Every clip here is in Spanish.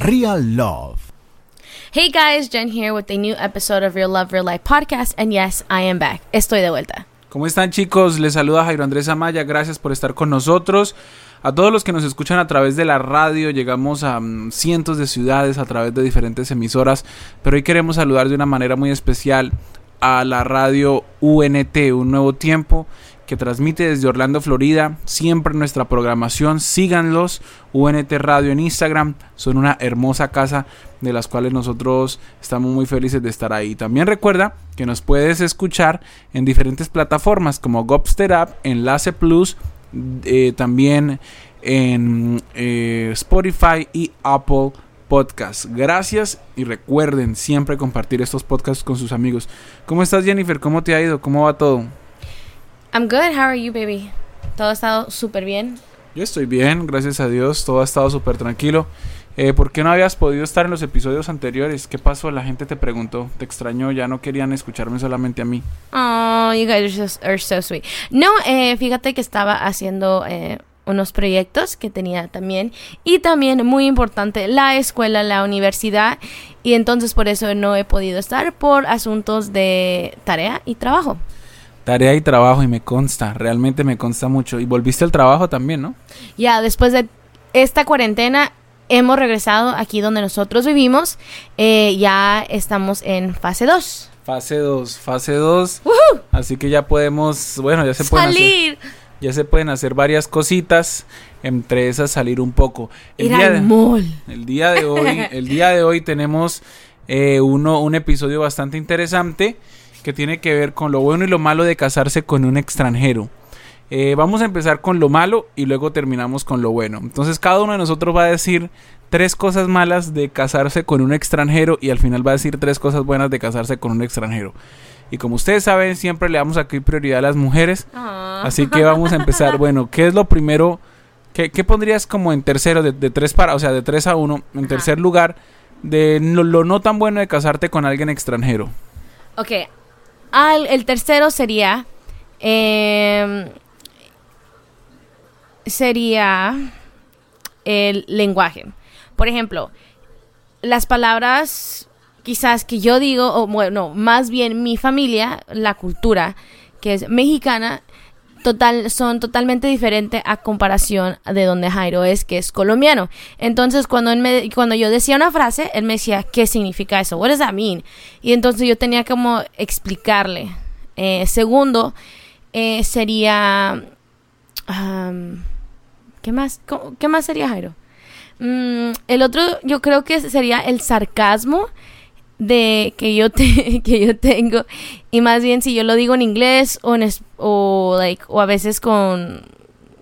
Real Love. Hey guys, Jen here with a new episode of Real Love, Real Life podcast. And yes, I am back. Estoy de vuelta. ¿Cómo están chicos? Les saluda Jairo Andrés Amaya. Gracias por estar con nosotros. A todos los que nos escuchan a través de la radio, llegamos a mm, cientos de ciudades a través de diferentes emisoras, pero hoy queremos saludar de una manera muy especial a la radio UNT, Un Nuevo Tiempo, que transmite desde Orlando, Florida. Siempre nuestra programación, síganlos. UNT Radio en Instagram. Son una hermosa casa de las cuales nosotros estamos muy felices de estar ahí. También recuerda que nos puedes escuchar en diferentes plataformas como Gopster App, Enlace Plus, eh, también en eh, Spotify y Apple Podcast. Gracias y recuerden siempre compartir estos podcasts con sus amigos. ¿Cómo estás Jennifer? ¿Cómo te ha ido? ¿Cómo va todo? I'm good. How are you, baby? ¿Todo ha estado súper bien? Yo estoy bien, gracias a Dios. Todo ha estado súper tranquilo. Eh, ¿Por qué no habías podido estar en los episodios anteriores? ¿Qué pasó? La gente te preguntó, te extrañó, ya no querían escucharme solamente a mí. Oh, you guys are so, sweet. No, eh, fíjate que estaba haciendo eh, unos proyectos que tenía también y también muy importante la escuela, la universidad y entonces por eso no he podido estar por asuntos de tarea y trabajo. Tarea y trabajo y me consta, realmente me consta mucho. Y volviste al trabajo también, ¿no? Ya, después de esta cuarentena hemos regresado aquí donde nosotros vivimos. Eh, ya estamos en fase 2. Fase 2, fase 2. Así que ya podemos, bueno, ya se pueden salir. Hacer, ya se pueden hacer varias cositas, entre esas salir un poco. El Ir día al de, mall. El día de hoy, el día de hoy tenemos eh, uno, un episodio bastante interesante que tiene que ver con lo bueno y lo malo de casarse con un extranjero. Eh, vamos a empezar con lo malo y luego terminamos con lo bueno. Entonces cada uno de nosotros va a decir tres cosas malas de casarse con un extranjero y al final va a decir tres cosas buenas de casarse con un extranjero. Y como ustedes saben, siempre le damos aquí prioridad a las mujeres. Ah. Así que vamos a empezar. Bueno, ¿qué es lo primero? ¿Qué, pondrías como en tercero, de, tres para, o sea, de tres a uno, en tercer lugar, de lo, no tan bueno de casarte con alguien extranjero? Ok, el tercero sería. Em, sería el lenguaje. Por ejemplo, las palabras quizás que yo digo, o bueno, más bien mi familia, la cultura, que es mexicana, total, son totalmente diferentes a comparación de donde Jairo es, que es colombiano. Entonces, cuando, cuando yo decía una frase, él me decía, ¿qué significa eso? What does that mean? Y entonces yo tenía como explicarle. Eh, segundo, eh, sería... ¿Qué más? ¿Qué más sería Jairo? Mm, el otro, yo creo que sería el sarcasmo de que yo te, que yo tengo. Y más bien si yo lo digo en inglés o o like o a veces con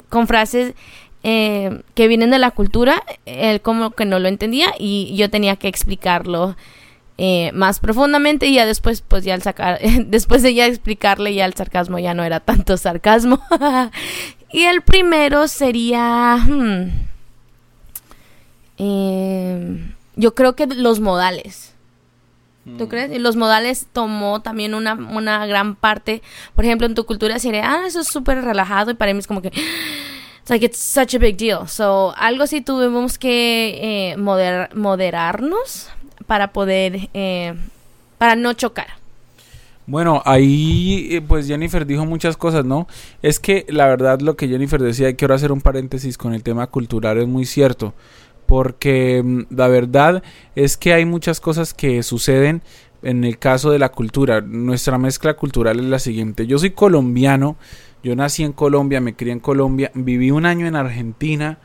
con frases eh, que vienen de la cultura él como que no lo entendía y yo tenía que explicarlo eh, más profundamente y ya después pues ya al sacar después de ya explicarle ya el sarcasmo ya no era tanto sarcasmo. Y el primero sería hmm, eh, yo creo que los modales ¿Tú mm. crees? Y los modales tomó también una, una gran parte. Por ejemplo, en tu cultura sería, ah, eso es súper relajado. Y para mí es como que, it's like it's such a big deal. So, algo así tuvimos que eh, moderarnos para poder, eh, para no chocar. Bueno, ahí eh, pues Jennifer dijo muchas cosas, ¿no? Es que la verdad lo que Jennifer decía, quiero hacer un paréntesis con el tema cultural, es muy cierto porque mm, la verdad es que hay muchas cosas que suceden en el caso de la cultura. Nuestra mezcla cultural es la siguiente. Yo soy colombiano, yo nací en Colombia, me crié en Colombia, viví un año en Argentina,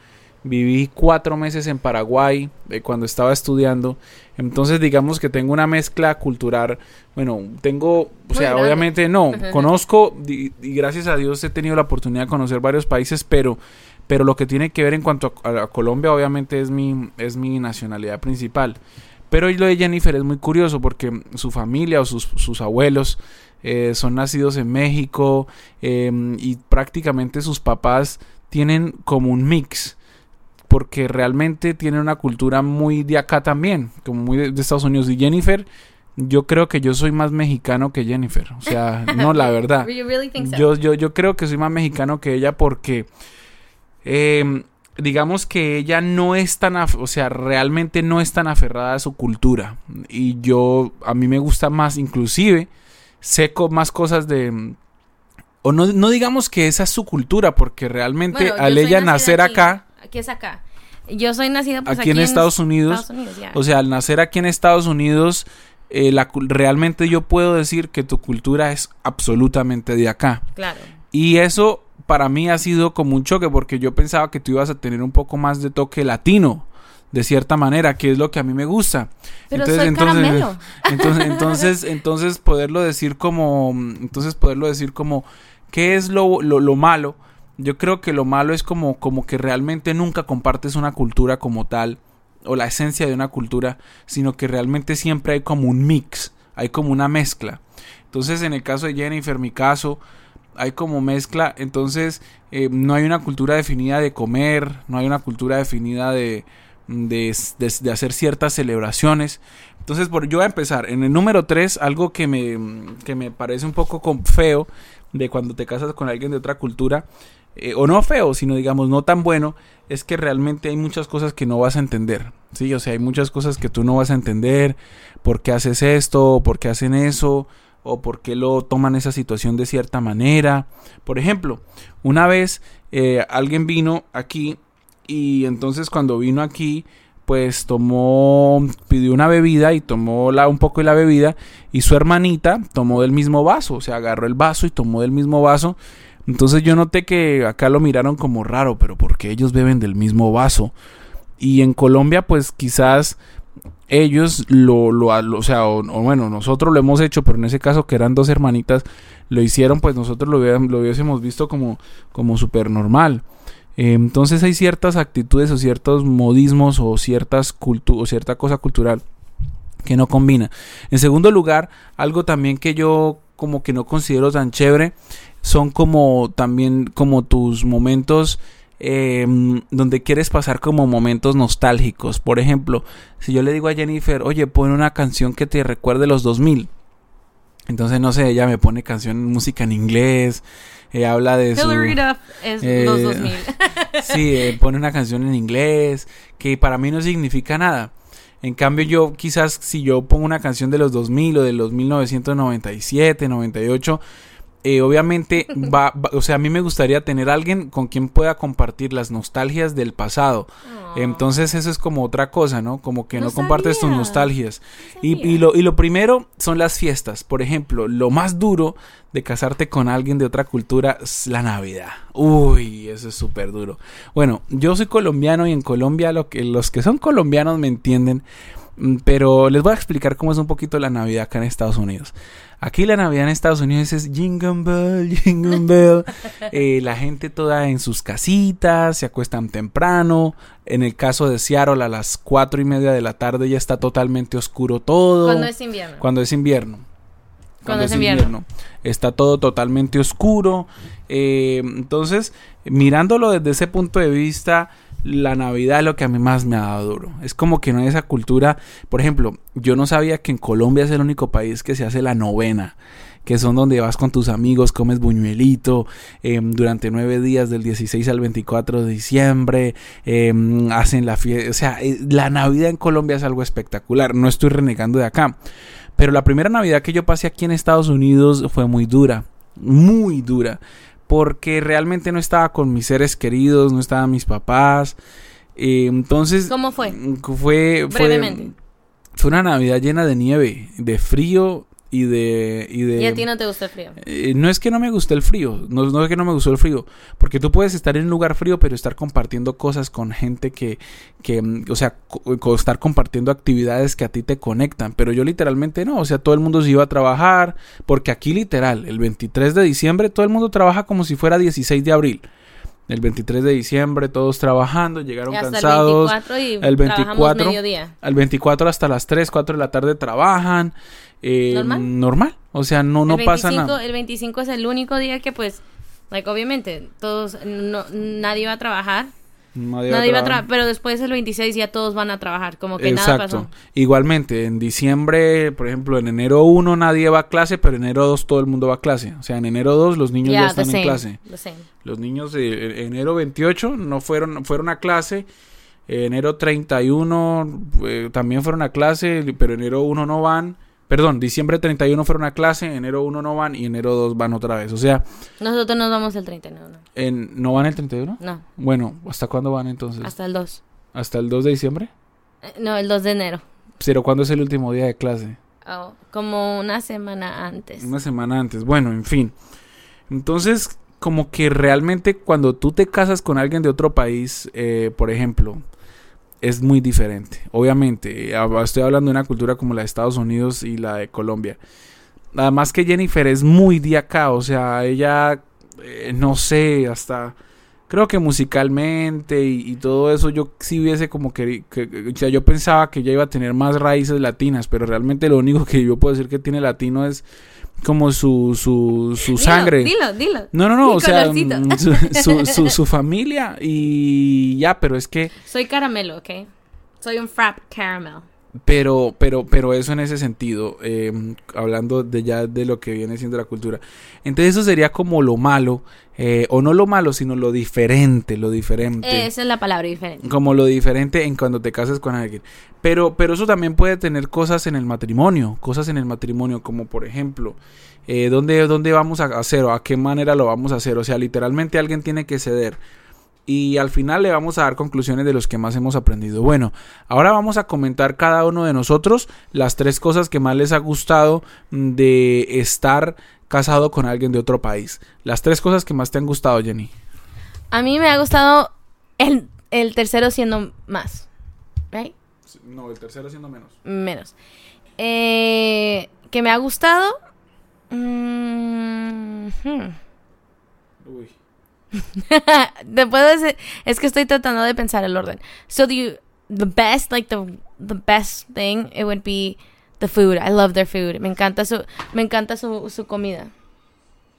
viví cuatro meses en Paraguay eh, cuando estaba estudiando. Entonces digamos que tengo una mezcla cultural. Bueno, tengo, o sea, obviamente no, conozco y, y gracias a Dios he tenido la oportunidad de conocer varios países, pero pero lo que tiene que ver en cuanto a, Colombia obviamente es mi, es mi nacionalidad principal. Pero lo de Jennifer es muy curioso porque su familia o sus, sus abuelos eh, son nacidos en México em, y prácticamente sus papás tienen como un mix porque realmente tienen una cultura muy de acá también, como muy de, Estados Unidos. Y Jennifer, yo creo que yo soy más mexicano que Jennifer. O sea, no, la verdad. yo, yo, yo creo que soy más mexicano que ella porque Em, digamos que ella no es tan, o sea, realmente no es tan aferrada a su cultura. Y yo, a mí me gusta más, inclusive, seco más cosas de... O no, no digamos que esa es su cultura, porque realmente al ella nacer acá... Aquí es acá. Yo soy nacida pues, aquí, en, Estados Unidos. o sea, al nacer aquí en Estados Unidos, eh, la, realmente yo puedo decir que tu cultura es absolutamente de acá. Claro. Y eso para mí ha sido como un choque porque yo pensaba que tú ibas a tener un poco más de toque latino de cierta manera, que es lo que a mí me gusta. Pero entonces, entonces, entonces, entonces, entonces poderlo decir como, entonces poderlo decir como, ¿qué es lo, lo, lo, malo? Yo creo que lo malo es como, como que realmente nunca compartes una cultura como tal, o la esencia de una cultura, sino que realmente siempre hay como un mix, hay como una mezcla. Entonces, en el caso de Jennifer, mi caso, hay como mezcla, entonces eh, no hay una cultura definida de comer, no hay una cultura definida de, de, hacer ciertas celebraciones. Entonces, por, yo voy a empezar. En el número 3, algo que me, que me parece un poco feo de cuando te casas con alguien de otra cultura, eh, o no feo, sino digamos no tan bueno, es que realmente hay muchas cosas que no vas a entender. Sí, o sea, hay muchas cosas que tú no vas a entender. ¿Por qué haces esto? ¿Por qué hacen eso? O por qué lo toman esa situación de cierta manera. Por ejemplo, una vez eh, alguien vino aquí y entonces cuando vino aquí pues tomó, pidió una bebida y tomó la, un poco de la bebida y su hermanita tomó del mismo vaso, o sea, agarró el vaso y tomó del mismo vaso. Entonces yo noté que acá lo miraron como raro, pero porque ellos beben del mismo vaso. Y en Colombia pues quizás ellos lo, lo, o sea, o, bueno, nosotros lo hemos hecho, pero en ese caso que eran dos hermanitas, lo hicieron, pues nosotros lo, lo hubiésemos visto como, como súper normal. Eh, entonces hay ciertas actitudes o ciertos modismos o, ciertas o cierta cosa cultural que no combina. En segundo lugar, algo también que yo como que no considero tan chévere son como también como tus momentos eh, donde quieres pasar como momentos nostálgicos. Por ejemplo, si yo le digo a Jennifer, oye, pon una canción que te recuerde los 2000. Entonces, no sé, ella me pone canción, música en inglés, eh, habla de su... es eh, los 2000. sí, eh, pone una canción en inglés que para mí no significa nada. En cambio, yo quizás si yo pongo una canción de los 2000 o de los 1997, 98, eh, obviamente va, o sea, a mí me gustaría tener alguien con quien pueda compartir las nostalgias del pasado. Entonces eso es como otra cosa, ¿no? Como que no, compartes tus nostalgias. y, lo, y lo primero son las fiestas. Por ejemplo, lo más duro de casarte con alguien de otra cultura es la Navidad. Uy, eso es súper duro. Bueno, yo soy colombiano y en Colombia lo que, los que son colombianos me entienden. Mm, pero les voy a explicar cómo es un poquito la Navidad acá en Estados Unidos. Aquí la Navidad en Estados Unidos es Jingle Bell, Jingle Bell. Eh, la gente toda en sus casitas, se acuestan temprano. En el caso de Seattle, a las cuatro y media de la tarde ya está totalmente oscuro todo. Cuando es invierno. Cuando es invierno. Cuando, es invierno. Está todo totalmente oscuro. Eh, entonces, mirándolo desde ese punto de vista, la Navidad es lo que a mí más me ha dado duro. Es como que no hay esa cultura. Por ejemplo, yo no sabía que en Colombia es el único país que se hace la novena. Que son donde vas con tus amigos, comes buñuelito em, durante nueve días del 16 al 24 de diciembre, em, hacen la fiesta. O sea, eh, la Navidad en Colombia es algo espectacular. No estoy renegando de acá. Pero la primera Navidad que yo pasé aquí en Estados Unidos fue muy dura. Muy dura porque realmente no estaba con mis seres queridos, no estaban mis papás. Eh, entonces... ¿Cómo fue? Fue... Brevemente. Fue una Navidad llena de nieve, de frío y de, y de... ¿Y a ti no te gusta el frío? Eh, no es que no me guste el frío, no, no, es que no me gustó el frío, porque tú puedes estar en un lugar frío, pero estar compartiendo cosas con gente que, que mm, o sea, estar compartiendo actividades que a ti te conectan, pero yo literalmente no, o sea, todo el mundo se iba a trabajar, porque aquí literal, el 23 de diciembre todo el mundo trabaja como si fuera 16 de abril. El 23 de diciembre todos trabajando, llegaron cansados. El 24 y el Al 24 hasta las 3, 4 de la tarde trabajan. Eh, ¿Normal? normal. O sea, no, no pasa nada. El 25 es el único día que pues, like, obviamente, todos, no, nadie va a trabajar. Nadie, Nadie va a trabajar. pero después el 26 ya todos van a trabajar, como que Exacto. nada pasó. Igualmente, en diciembre, por ejemplo, en enero 1 nadie va a clase, pero en enero 2 todo el mundo va a clase. O sea, en enero 2 los niños ya están en clase. Los niños de en- enero 28 no fueron fueron a clase. Enero 31 eh, también fueron a clase, pero enero 1 no van. Perdón, diciembre 31 fueron a clase, enero 1 no van y enero 2 van otra vez. O sea, Nosotros nos vamos el 39, no, en, ¿no van el 31? no, Bueno, ¿hasta cuándo van entonces? hasta el 2. ¿Hasta el 2 de diciembre? Eh, No, el 2 de enero. Pero ¿cuándo es el último día de clase? Oh, como una semana antes. Una semana antes. Bueno, en fin. Entonces, como que realmente cuando tú te casas con alguien de otro país, eh, por ejemplo, es muy diferente. Obviamente, estoy hablando de una cultura como la de Estados Unidos y la de Colombia. Además que Jennifer es muy de acá, o sea, ella, eh, no sé, hasta... Creo que musicalmente y, todo eso yo sí hubiese como que- que- o sea, yo pensaba que ella iba a tener más raíces latinas, pero realmente lo único que yo puedo decir que tiene latino es como su, su, su sangre. Dilo, dilo. No, no, no, Mi o sea, colorcito. mm, su, su, su- su familia y ya, pero es que, Soy caramelo, ¿ok? Soy un frap caramel. Pero, pero, pero eso en ese sentido, eh, hablando de ya de lo que viene siendo la cultura. Entonces eso sería como lo malo, eh, o no lo malo, sino lo diferente, lo diferente. Esa es la palabra diferente. Como lo diferente en cuando te casas con alguien. Pero, pero eso también puede tener cosas en el matrimonio. Cosas en el matrimonio, como por ejemplo, eh, ¿dónde, ¿dónde vamos a hacer o a qué manera lo vamos a hacer? O sea, literalmente alguien tiene que ceder. Y al final le vamos a dar conclusiones de los que más hemos aprendido. Bueno, ahora vamos a comentar cada uno de nosotros las tres cosas que más les ha gustado mm, de estar casado con alguien de otro país. Las tres cosas que más te han gustado, Jenny. A mí me ha gustado el, el tercero siendo más. ¿Right? No, el tercero siendo menos. Menos. Eh, que me ha gustado. Mm, hmm. Uy. Decir, es que estoy tratando de pensar el orden. So the the best, like the the best thing, it would be the food. I love their food. Me encanta su, me encanta su, su comida.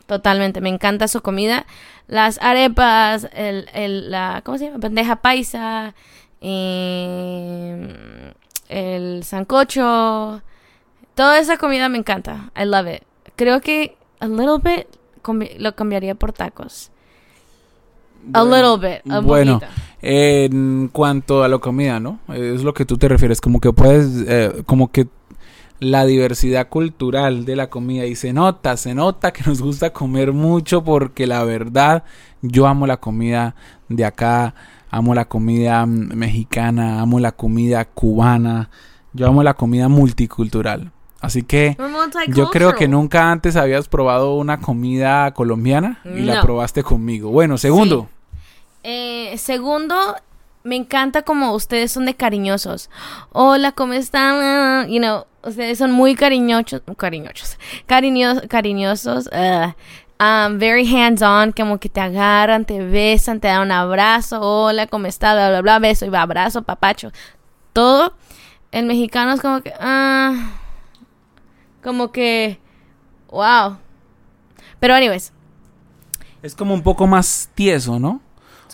Totalmente, me encanta su comida. Las arepas, el, el, la, ¿cómo se llama? Bandeja paisa, eh, el sancocho. Toda esa comida me encanta. I love it. Creo que a little bit lo cambiaría por tacos. A little bit. A bueno, poquito. en cuanto a la comida, ¿no? Es lo que tú te refieres, como que puedes, eh, como que la diversidad cultural de la comida y se nota, se nota que nos gusta comer mucho porque la verdad yo amo la comida de acá, amo la comida mm, mexicana, amo la comida cubana, yo amo la comida multicultural. Así que yo creo que nunca antes habías probado una comida colombiana y la probaste conmigo. Bueno, segundo. Eh, segundo, me encanta como ustedes son de cariñosos. Hola, ¿cómo están? You know, ustedes son muy cariñosos, cariñosos, cariñosos, cariñosos. uh, um, very hands on, como que te agarran, te besan, te dan un abrazo. Hola, ¿cómo está? Bla, bla, bla, beso y abrazo, papacho. Todo. El mexicano es como que, ah, como que, wow. Pero anyways, Es como un poco más tieso, ¿no?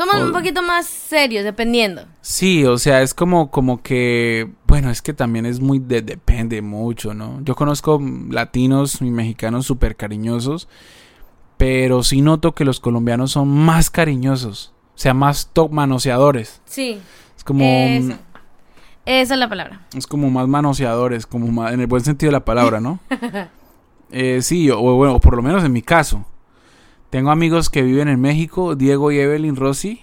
Somos O- un poquito más serios, dependiendo. Sí, o sea, es como, como que, bueno, es que también es muy, de- depende mucho, ¿no? Yo conozco latinos y mexicanos súper cariñosos, pero sí noto que los colombianos son más cariñosos, o sea, más to- manoseadores. Sí. Es como, Eso. Esa es la palabra. es como más manoseadores, como más, en el buen sentido de la palabra, ¿no? Eh, sí, o bueno, o por lo menos en mi caso. Tengo amigos que viven en México, Diego y Evelyn Rossi.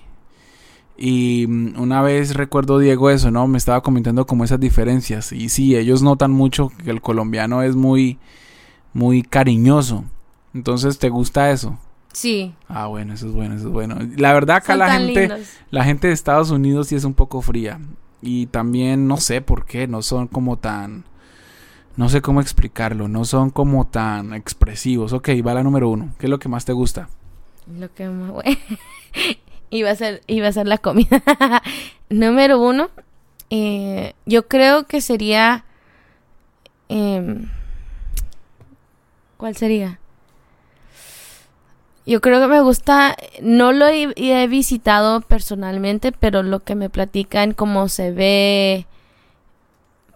Y mm, una vez recuerdo Diego eso, ¿no? Me estaba comentando como esas diferencias. Y sí, ellos notan mucho que el colombiano es muy, muy cariñoso. Entonces, ¿te gusta eso? Sí. Ah, bueno, eso es bueno, eso es bueno. La verdad acá Son la gente, lindos. la gente de Estados Unidos sí es un poco fría. Y también no sé por qué, no son como tan... No sé cómo explicarlo, no son como tan expresivos. Ok, va la número uno. ¿Qué es lo que más te gusta? Lo que más iba a ser, iba a ser la comida. Número uno. eh, yo creo que sería. em, ¿Cuál sería? Yo creo que me gusta, no lo he, he visitado personalmente, pero lo que me platican, cómo se ve,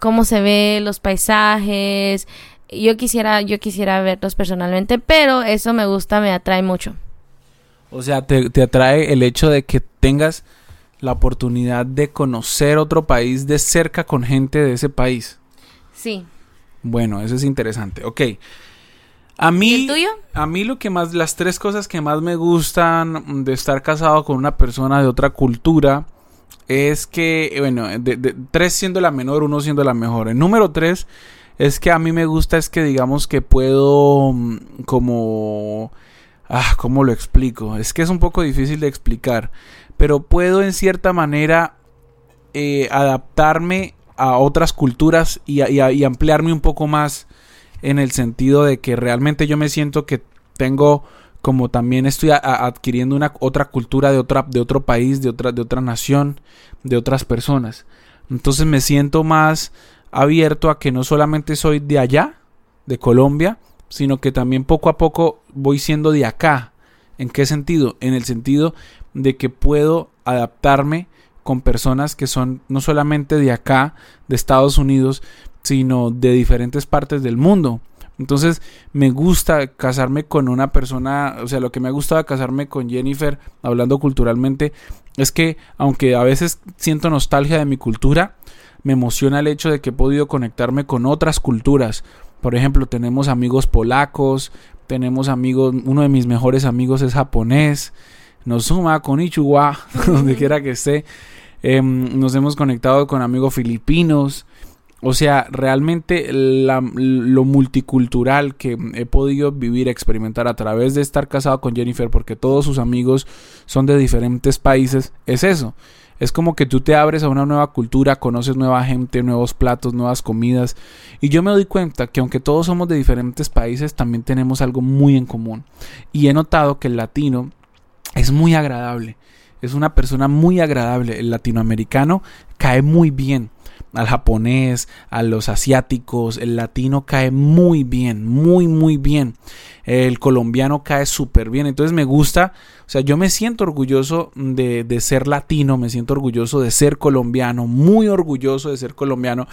cómo se ve los paisajes. Yo quisiera, yo quisiera verlos personalmente, pero eso me gusta, me atrae mucho. O sea, te, te atrae el hecho de que tengas la oportunidad de conocer otro país de cerca con gente de ese país. Sí. Bueno, eso es interesante. Ok. A mí, ¿Y el tuyo? a mí lo que más, las tres cosas que más me gustan de estar casado con una persona de otra cultura es que, bueno, tres siendo la menor, uno siendo la mejor. El número tres es que a mí me gusta es que digamos que puedo mm, como... Ah, ¿cómo lo explico? Es que es un poco difícil de explicar, pero puedo en cierta manera eh, adaptarme a otras culturas y, y y ampliarme un poco más en el sentido de que realmente yo me siento que tengo como también estoy adquiriendo una otra cultura de otra de otro país, de otra de otra nación, de otras personas. Entonces me siento más abierto a que no solamente soy de allá, de Colombia, sino que también poco a poco voy siendo de acá. ¿En qué sentido? En el sentido de que puedo adaptarme con personas que son no solamente de acá, de Estados Unidos, sino de diferentes partes del mundo. Entonces me gusta casarme con una persona, o sea, lo que me ha gustado casarme con Jennifer, hablando culturalmente, es que aunque a veces siento nostalgia de mi cultura, me emociona el hecho de que he podido conectarme con otras culturas. Por ejemplo, tenemos amigos polacos, tenemos amigos, uno de mis mejores amigos es japonés, nos suma con Ichiwa, donde quiera que esté. Em, nos hemos conectado con amigos filipinos. O sea, realmente lo multicultural que he podido vivir, experimentar a través de estar casado con Jennifer, porque todos sus amigos son de diferentes países, es eso. Es como que tú te abres a una nueva cultura, conoces nueva gente, nuevos platos, nuevas comidas. Y yo me doy cuenta que aunque todos somos de diferentes países, también tenemos algo muy en común. Y he notado que el latino es muy agradable. Es una persona muy agradable. El latinoamericano cae muy bien. Al japonés, a los asiáticos, el latino cae muy bien, muy, muy bien. El colombiano cae súper bien. Entonces me gusta, sea, yo me siento orgulloso de, de ser latino, me siento orgulloso de ser colombiano, muy orgulloso de ser colombiano,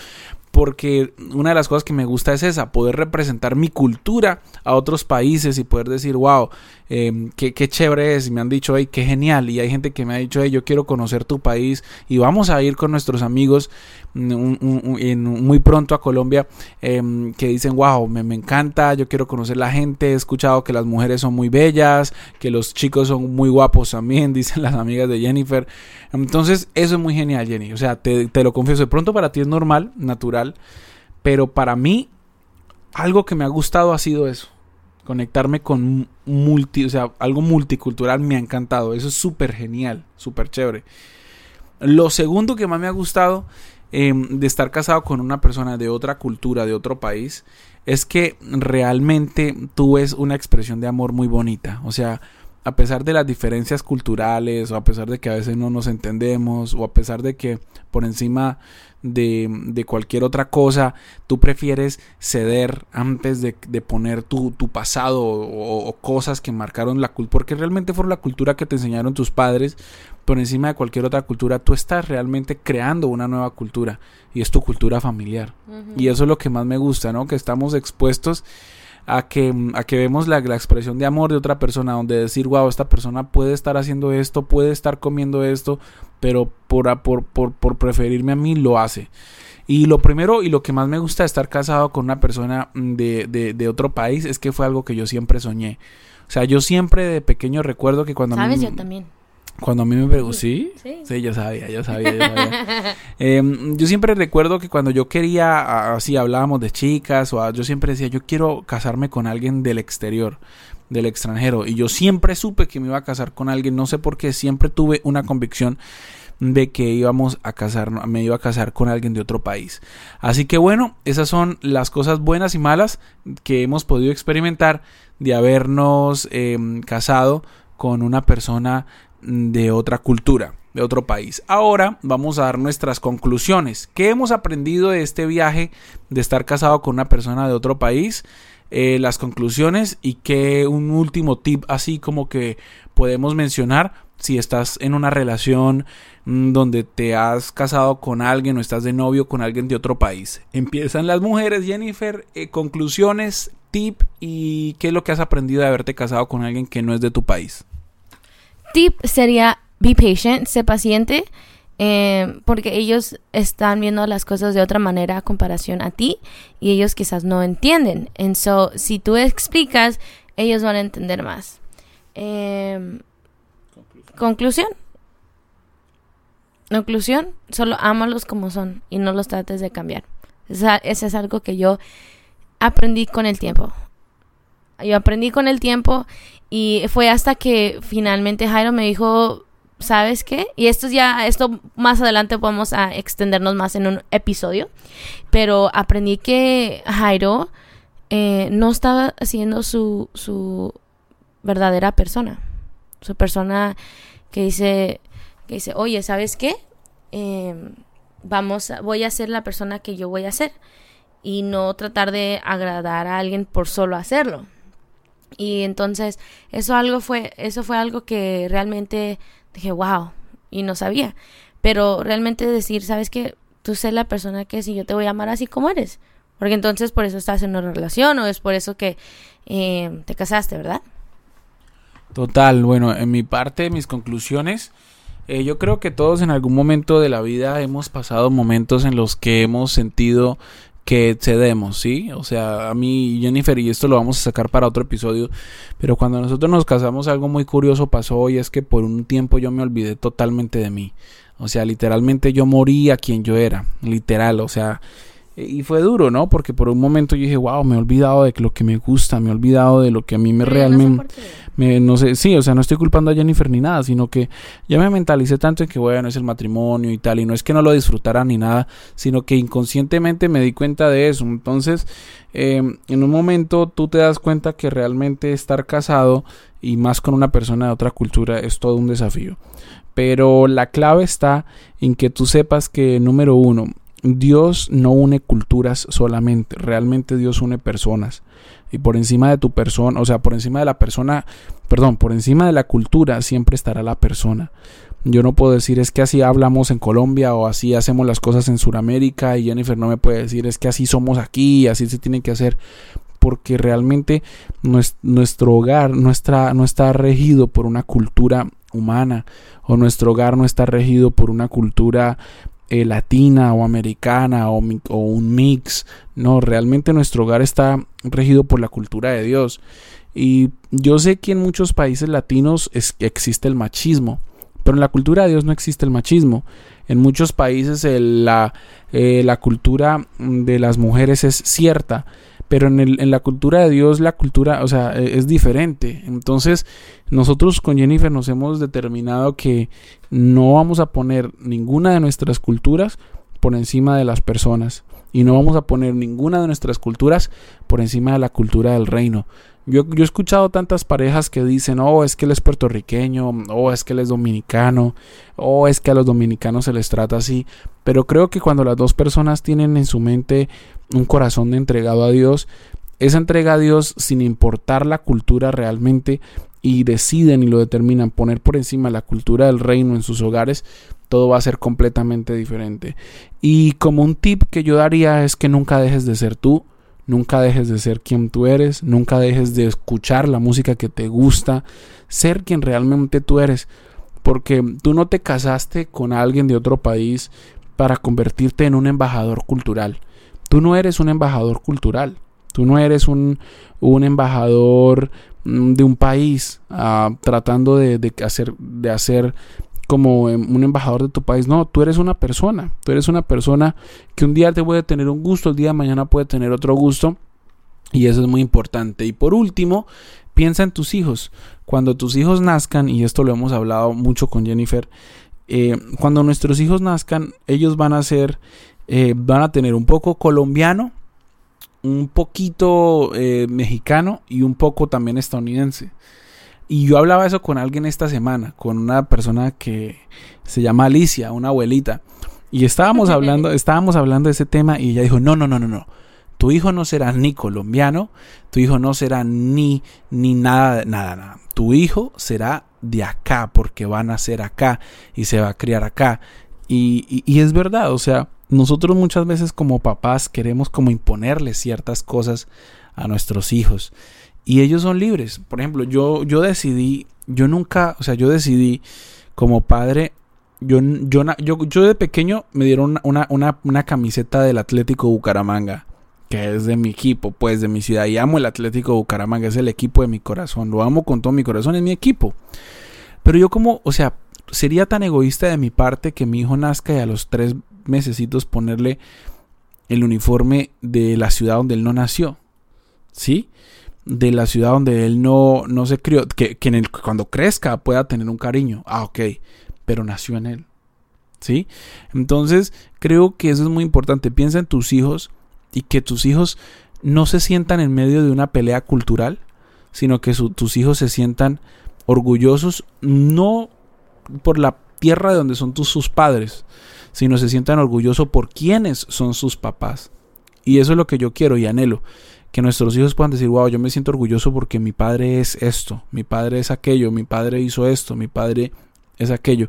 porque una de las cosas que me gusta es esa, poder representar mi cultura a otros países y poder decir, wow, eh, qué, qué chévere es, y me han dicho, hey, qué genial, y hay gente que me ha dicho, hey, yo quiero conocer tu país y vamos a ir con nuestros amigos mm, un- un- un- muy pronto a Colombia, em, que dicen, wow, me, me encanta, yo quiero conocer la gente, he escuchado que las mujeres son muy bellas, que los chicos son muy guapos también, dicen las amigas de Jennifer, entonces eso es muy genial, Jenny, o sea, te, te lo confieso, de pronto para ti es normal, natural, pero para mí algo que me ha gustado ha sido eso. Conectarme con multi, o sea, algo multicultural me ha encantado. Eso es súper genial, súper chévere. Lo segundo que más me ha gustado eh, de estar casado con una persona de otra cultura, de otro país, es que realmente tú ves una expresión de amor muy bonita. O sea, a pesar de las diferencias culturales, o a pesar de que a veces no nos entendemos, o a pesar de que por encima de, de cualquier otra cosa, tú prefieres ceder antes de, de poner tu, tu pasado o, o cosas que marcaron la cultura, porque realmente fueron la cultura que te enseñaron tus padres, por encima de cualquier otra cultura, tú estás realmente creando una nueva cultura y es tu cultura familiar. Y eso es lo que más me gusta, ¿no? Que estamos expuestos a que, a que vemos la, la expresión de amor de otra persona, donde decir, wow, esta persona puede estar haciendo esto, puede estar comiendo esto, pero por, por, por, por preferirme a mí lo hace. Y lo primero y lo que más me gusta de estar casado con una persona mm, de, de, de otro país es que fue algo que yo siempre soñé. O sea, yo siempre de pequeño recuerdo que cuando ¿Sabes? Yo también. Cuando a mí me preguntó, ¿sí? Sí. Sí, yo sabía, yo sabía, yo sabía. Em, yo siempre recuerdo que cuando yo quería, así hablábamos de chicas, o yo siempre decía, yo quiero casarme con alguien del exterior, del extranjero. Y yo siempre supe que me iba a casar con alguien, no sé por qué, siempre tuve una convicción de que íbamos a casar, me iba a casar con alguien de otro país. Así que bueno, esas son las cosas buenas y malas que hemos podido experimentar de habernos em, casado con una persona de otra cultura, de otro país. Ahora vamos a dar nuestras conclusiones. ¿Qué hemos aprendido de este viaje de estar casado con una persona de otro país? eh, las conclusiones y que un último tip así como que podemos mencionar si estás en una relación mm, donde te has casado con alguien o estás de novio con alguien de otro país. Empiezan las mujeres, Jennifer, eh, conclusiones, tip y qué es lo que has aprendido de haberte casado con alguien que no es de tu país. Tip sería be patient, sé paciente. Eh, porque ellos están viendo las cosas de otra manera a comparación a ti y ellos quizás no entienden. En so, si tú explicas, ellos van a entender más. Eh, conclusión. Conclusión, solo ámalos como son y no los trates de cambiar. Esa, eso es algo que yo aprendí con el tiempo. Yo aprendí con el tiempo y fue hasta que finalmente Jairo me dijo, ¿sabes qué? Y esto ya, esto más adelante podemos a extendernos más en un episodio, pero aprendí que Jairo eh, no estaba siendo su, su verdadera persona, su persona que dice, que dice, oye, ¿sabes qué? Em, vamos, voy a ser la persona que yo voy a ser y no tratar de agradar a alguien por solo hacerlo. Y entonces eso algo fue, eso fue algo que realmente dije, wow, y no sabía. Pero realmente decir, ¿sabes qué? Tú sé la persona que si yo te voy a amar así como eres. Porque entonces por eso estás en una relación o es por eso que eh, te casaste, ¿verdad? Total, bueno, en mi parte, mis conclusiones, eh, yo creo que todos en algún momento de la vida hemos pasado momentos en los que hemos sentido que cedemos, ¿sí? O sea, a mí, Jennifer, y esto lo vamos a sacar para otro episodio, pero cuando nosotros nos casamos algo muy curioso pasó y es que por un tiempo yo me olvidé totalmente de mí. O sea, literalmente yo morí a quien yo era, literal, o sea, y fue duro, ¿no? Porque por un momento yo dije, wow, me he olvidado de lo que me gusta, me he olvidado de lo que a mí me realmente... me, no sé, sí, o sea, no estoy culpando a Jennifer ni nada, sino que ya me mentalicé tanto en que, bueno, es el matrimonio y tal, y no es que no lo disfrutara ni nada, sino que inconscientemente me di cuenta de eso. Entonces, em, en un momento tú te das cuenta que realmente estar casado y más con una persona de otra cultura es todo un desafío. Pero la clave está en que tú sepas que, número uno, Dios no une culturas solamente, realmente Dios une personas. Y por encima de tu persona, o sea, por encima de la persona, perdón, por encima de la cultura siempre estará la persona. Yo no puedo decir es que así hablamos en Colombia o así hacemos las cosas en Sudamérica y Jennifer no me puede decir es que así somos aquí y así se tiene que hacer porque realmente nuestro hogar no está, no está regido por una cultura humana o nuestro hogar no está regido por una cultura eh, latina o americana o, un mix. No, realmente nuestro hogar está regido por la cultura de Dios. Y yo sé que en muchos países latinos existe el machismo, pero en la cultura de Dios no existe el machismo. En muchos países la, eh, la cultura de las mujeres es cierta, pero en, el, en la cultura de Dios la cultura, o sea, e, es diferente. Entonces, nosotros con Jennifer nos hemos determinado que no vamos a poner ninguna de nuestras culturas por encima de las personas y no vamos a poner ninguna de nuestras culturas por encima de la cultura del reino. Yo, yo, he escuchado tantas parejas que dicen, oh, es que él es puertorriqueño, oh, es que él es dominicano, oh, es que a los dominicanos se les trata así. Pero creo que cuando las dos personas tienen en su mente un corazón entregado a Dios, esa entrega a Dios sin importar la cultura realmente y deciden y lo determinan poner por encima la cultura del reino en sus hogares, todo va a ser completamente diferente. Y como un tip que yo daría es que nunca dejes de ser tú, nunca dejes de ser quien tú eres, nunca dejes de escuchar la música que te gusta, ser quien realmente tú eres, porque tú no te casaste con alguien de otro país para convertirte en un embajador cultural. Tú no eres un embajador cultural. Tú no eres un, un embajador mm, de un país ah, tratando de, hacer, de hacer como em, un embajador de tu país. No, tú eres una persona. Tú eres una persona que un día te puede tener un gusto, el día de mañana puede tener otro gusto. Y eso es muy importante. Y por último, piensa en tus hijos. Cuando tus hijos nazcan, y esto lo hemos hablado mucho con Jennifer, eh, cuando nuestros hijos nazcan, ellos van a ser eh, van a tener un poco colombiano, un poquito eh, mexicano y un poco también estadounidense. Y yo hablaba eso con alguien esta semana, con una persona que se llama Alicia, una abuelita. Y estábamos hablando, estábamos hablando de ese tema y ella dijo, no, no, no, no, no. Tu hijo no será ni colombiano, tu hijo no será ni, ni nada, nada, nada. Tu hijo será de acá porque va a nacer acá y se va a criar acá. Y, y, es verdad, o sea, nosotros muchas veces como papás queremos como imponerle ciertas cosas a nuestros hijos y ellos son libres. Por ejemplo, yo, yo decidí, yo nunca, o sea, yo decidí como padre, yo, yo, yo, yo de pequeño me dieron una, una, una camiseta del Atlético Bucaramanga que es de mi equipo, pues de mi ciudad. Y amo el Atlético Bucaramanga, es el equipo de mi corazón. Lo amo con todo mi corazón, es mi equipo. Pero yo como, o sea, sería tan egoísta de mi parte que mi hijo nazca y a los tres mesecitos ponerle el uniforme de la ciudad donde él no nació. ¿Sí? De la ciudad donde él no, no se crió. Que, que en cuando crezca pueda tener un cariño. Ah, ok. Pero nació en él. ¿Sí? Entonces, creo que eso es muy importante. Piensa en tus hijos y que tus hijos no se sientan en medio de una pelea cultural, sino que tus hijos se sientan orgullosos no por la tierra de donde son tus, sus padres, sino se sientan orgullosos por quienes son sus papás. Y eso es lo que yo quiero y anhelo, que nuestros hijos puedan decir, wow, yo me siento orgulloso porque mi padre es esto, mi padre es aquello, mi padre hizo esto, mi padre es aquello.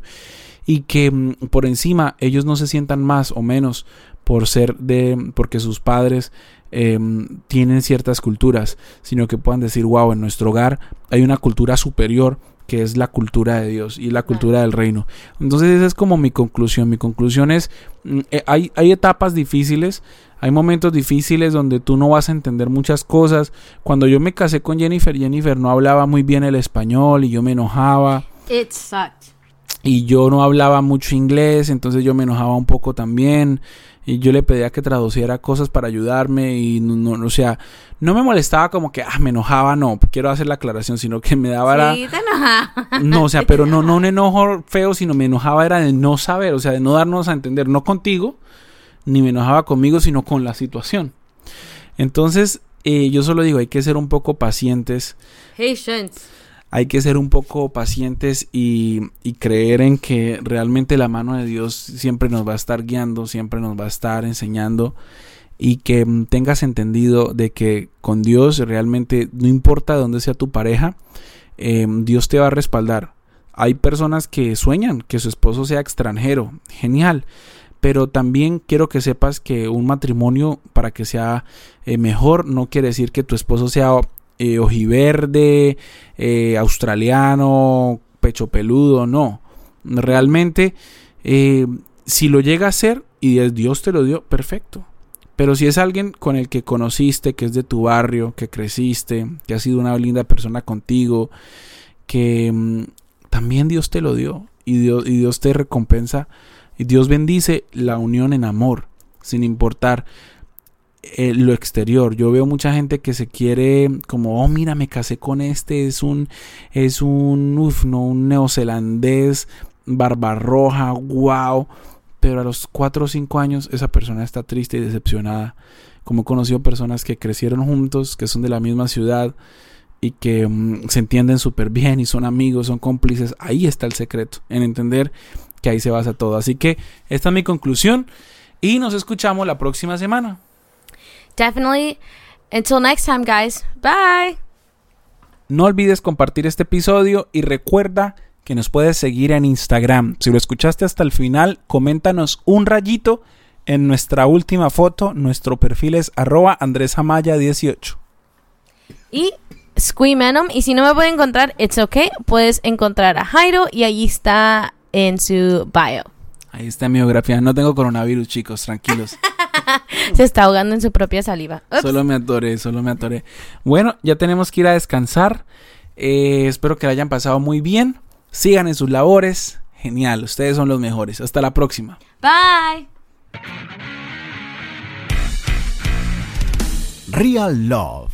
Y que mm, por encima ellos no se sientan más o menos por ser de, porque sus padres em, tienen ciertas culturas, sino que puedan decir, wow, en nuestro hogar hay una cultura superior que es la cultura de Dios y la cultura del reino. Entonces esa es como mi conclusión. Mi conclusión es, mm, eh, hay, hay etapas difíciles, hay momentos difíciles donde tú no vas a entender muchas cosas. Cuando yo me casé con Jennifer, Jennifer no hablaba muy bien el español y yo me enojaba. It sucked. Y yo no hablaba mucho inglés, entonces yo me enojaba un poco también y yo le pedía que traduciera cosas para ayudarme y no, no, o sea, no me molestaba como que, ah, me enojaba, no, quiero hacer la aclaración, sino que me daba sí, te enojaba. No, o sea, pero no, no un enojo feo, sino me enojaba era de no saber, o sea, de no darnos a entender, no contigo, ni me enojaba conmigo, sino con la situación. Entonces, eh, yo solo digo, hay que ser un poco pacientes. Patience hay que ser un poco pacientes y, creer en que realmente la mano de Dios siempre nos va a estar guiando, siempre nos va a estar enseñando y que mm, tengas entendido de que con Dios realmente no importa de dónde sea tu pareja, em, Dios te va a respaldar. Hay personas que sueñan que su esposo sea extranjero, genial, pero también quiero que sepas que un matrimonio para que sea eh, mejor no quiere decir que tu esposo sea eh, ojiverde, eh, australiano, pecho peludo, no. Realmente, eh, si lo llega a ser y Dios te lo dio, perfecto. Pero si es alguien con el que conociste, que es de tu barrio, que creciste, que ha sido una linda persona contigo, que mm, también Dios te lo dio y Dios, y Dios te recompensa y Dios bendice la unión en amor, sin importar eh, lo exterior. Yo veo mucha gente que se quiere como, oh mira, me casé con este, es un, es un, uf, no, un neozelandés, barba roja, wow. Pero a los 4 o 5 años esa persona está triste y decepcionada. Como he conocido personas que crecieron juntos, que son de la misma ciudad y que mm, se entienden súper bien y son amigos, son cómplices. Ahí está el secreto, en entender que ahí se basa todo. Así que esta es mi conclusión y nos escuchamos la próxima semana. Definitely. Until next time, guys. Bye. No olvides compartir este episodio y recuerda que nos puedes seguir en Instagram. Si lo escuchaste hasta el final, coméntanos un rayito en nuestra última foto. Nuestro perfil es arroba andresamaya18. Y Squeemanum. Y si no me pueden encontrar, it's okay. Puedes encontrar a Jairo y allí está en su bio. Ahí está mi biografía. No tengo coronavirus, chicos, tranquilos. Se está ahogando en su propia saliva. Solo me atoré, solo me atoré. Bueno, ya tenemos que ir a descansar. Eh, espero que la hayan pasado muy bien. Sigan en sus labores. Genial, ustedes son los mejores. Hasta la próxima. Bye. Real Love